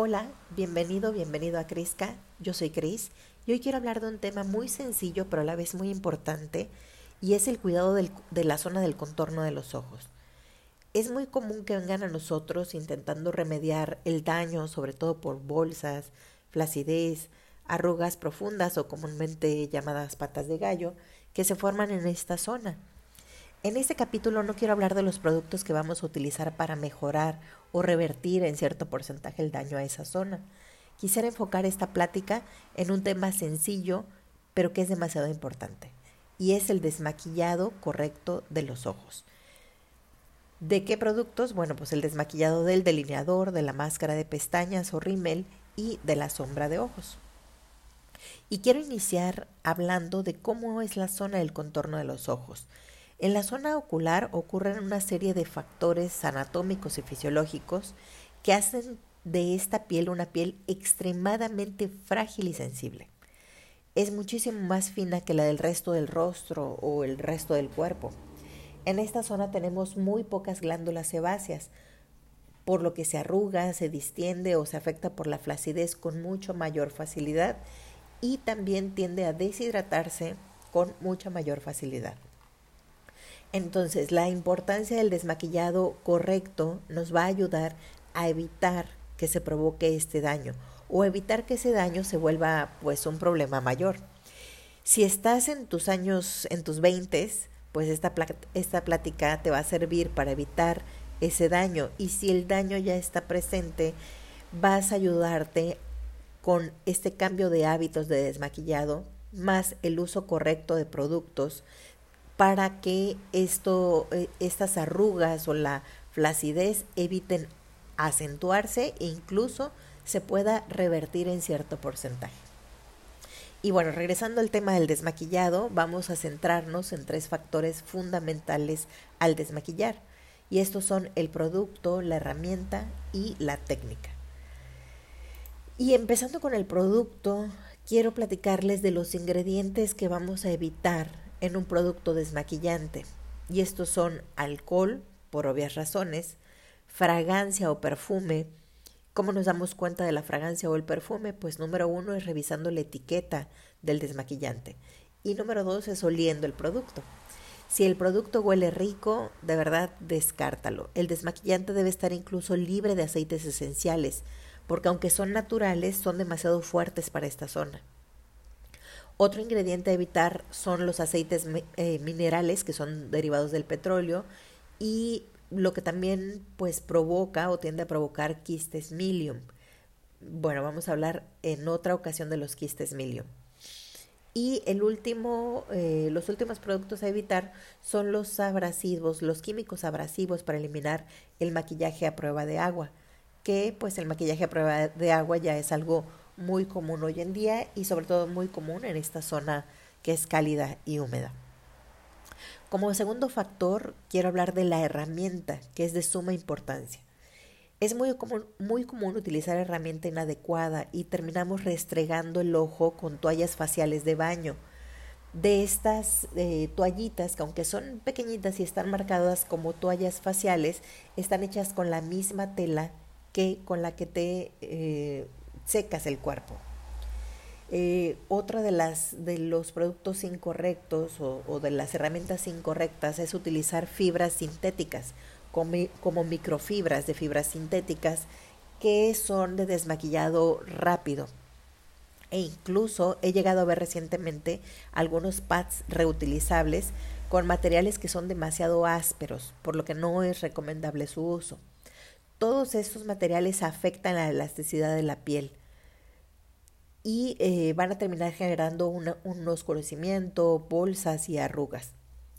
Hola, bienvenido, bienvenido a Crisca. Yo soy Cris y hoy quiero hablar de un tema muy sencillo pero a la vez muy importante y es el cuidado de la zona del contorno de los ojos. Es muy común que vengan a nosotros intentando remediar el daño, sobre todo por bolsas, flacidez, arrugas profundas o comúnmente llamadas patas de gallo, que se forman en esta zona. En este capítulo no quiero hablar de los productos que vamos a utilizar para mejorar o revertir en cierto porcentaje el daño a esa zona. Quisiera enfocar esta plática en un tema sencillo, pero que es demasiado importante, y es el desmaquillado correcto de los ojos. ¿De qué productos? Bueno, pues el desmaquillado del delineador, de la máscara de pestañas o rímel y de la sombra de ojos. Y quiero iniciar hablando de cómo es la zona del contorno de los ojos. En la zona ocular ocurren una serie de factores anatómicos y fisiológicos que hacen de esta piel una piel extremadamente frágil y sensible. Es muchísimo más fina que la del resto del rostro o el resto del cuerpo. En esta zona tenemos muy pocas glándulas sebáceas, por lo que se arruga, se distiende o se afecta por la flacidez con mucho mayor facilidad y también tiende a deshidratarse con mucha mayor facilidad. Entonces, la importancia del desmaquillado correcto nos va a ayudar a evitar que se provoque este daño o evitar que ese daño se vuelva pues un problema mayor. Si estás en tus años, en tus 20, pues esta, esta plática te va a servir para evitar ese daño y si el daño ya está presente, vas a ayudarte con este cambio de hábitos de desmaquillado más el uso correcto de productos para que esto, eh, estas arrugas o la flacidez eviten acentuarse e incluso se pueda revertir en cierto porcentaje. Y bueno, regresando al tema del desmaquillado, vamos a centrarnos en tres factores fundamentales al desmaquillar. Y estos son el producto, la herramienta y la técnica. Y empezando con el producto, quiero platicarles de los ingredientes que vamos a evitar en un producto desmaquillante. Y estos son alcohol, por obvias razones, fragancia o perfume. ¿Cómo nos damos cuenta de la fragancia o el perfume? Pues número uno es revisando la etiqueta del desmaquillante. Y número dos es oliendo el producto. Si el producto huele rico, de verdad descártalo. El desmaquillante debe estar incluso libre de aceites esenciales, porque aunque son naturales, son demasiado fuertes para esta zona. Otro ingrediente a evitar son los aceites eh, minerales que son derivados del petróleo y lo que también pues provoca o tiende a provocar quistes milium. Bueno, vamos a hablar en otra ocasión de los quistes milium. Y el último, eh, los últimos productos a evitar son los abrasivos, los químicos abrasivos para eliminar el maquillaje a prueba de agua, que pues el maquillaje a prueba de agua ya es algo muy común hoy en día y sobre todo muy común en esta zona que es cálida y húmeda. Como segundo factor, quiero hablar de la herramienta, que es de suma importancia. Es muy común, muy común utilizar herramienta inadecuada y terminamos restregando el ojo con toallas faciales de baño. De estas eh, toallitas, que aunque son pequeñitas y están marcadas como toallas faciales, están hechas con la misma tela que con la que te eh, secas el cuerpo. Eh, otra de las de los productos incorrectos o, de las herramientas incorrectas es utilizar fibras sintéticas como, como, microfibras de fibras sintéticas que son de desmaquillado rápido. E incluso he llegado a ver recientemente algunos pads reutilizables con materiales que son demasiado ásperos, por lo que no es recomendable su uso. Todos estos materiales afectan la elasticidad de la piel y eh, van a terminar generando un oscurecimiento, bolsas y arrugas.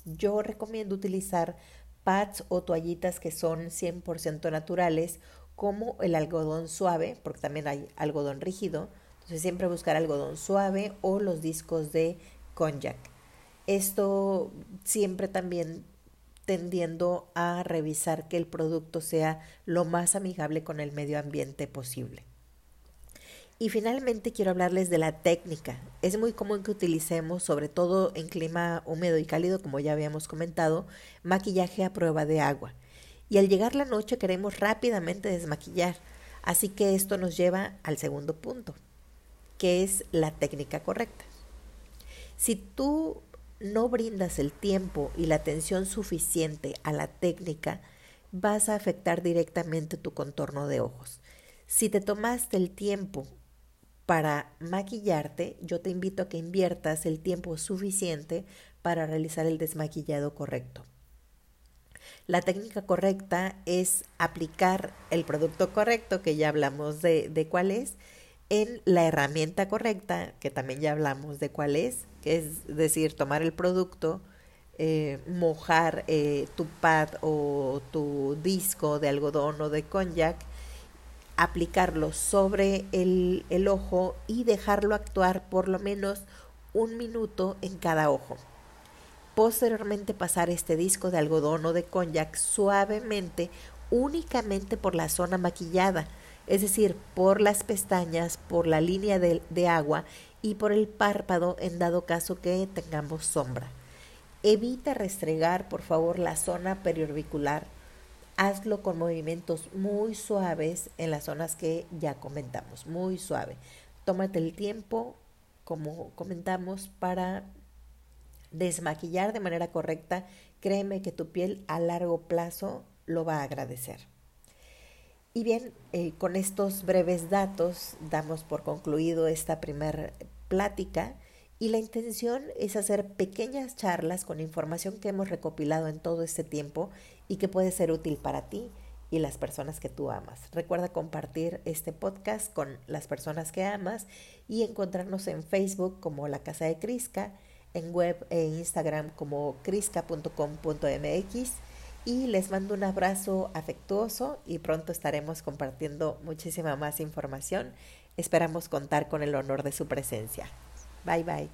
Yo recomiendo utilizar pads o toallitas que son 100% naturales, como el algodón suave, porque también hay algodón rígido. Entonces siempre buscar algodón suave o los discos de konjac. Esto siempre también tendiendo a revisar que el producto sea lo más amigable con el medio ambiente posible. Y finalmente quiero hablarles de la técnica. Es muy común que utilicemos, sobre todo en clima húmedo y cálido, como ya habíamos comentado, maquillaje a prueba de agua. Y al llegar la noche queremos rápidamente desmaquillar. Así que esto nos lleva al segundo punto, que es la técnica correcta. Si tú no brindas el tiempo y la atención suficiente a la técnica, vas a afectar directamente tu contorno de ojos. Si te tomaste el tiempo para maquillarte, yo te invito a que inviertas el tiempo suficiente para realizar el desmaquillado correcto. La técnica correcta es aplicar el producto correcto, que ya hablamos de, de cuál es, en la herramienta correcta, que también ya hablamos de cuál es, que es decir, tomar el producto, eh, mojar eh, tu pad o tu disco de algodón o de cognac, aplicarlo sobre el, ojo y dejarlo actuar por lo menos un minuto en cada ojo. Posteriormente pasar este disco de algodón o de cognac suavemente únicamente por la zona maquillada, es decir, por las pestañas, por la línea de, de agua y por el párpado en dado caso que tengamos sombra. Evita restregar, por favor, la zona periorbicular. Hazlo con movimientos muy suaves en las zonas que ya comentamos, muy suave. Tómate el tiempo, como comentamos, para desmaquillar de manera correcta. Créeme que tu piel a largo plazo lo va a agradecer. Y bien, eh, con estos breves datos damos por concluido esta primera plática y la intención es hacer pequeñas charlas con información que hemos recopilado en todo este tiempo y que puede ser útil para ti y las personas que tú amas. Recuerda compartir este podcast con las personas que amas y encontrarnos en Facebook como La Casa de Crisca, en web e Instagram como crisca.com.mx y les mando un abrazo afectuoso y pronto estaremos compartiendo muchísima más información. Esperamos contar con el honor de su presencia. Bye bye.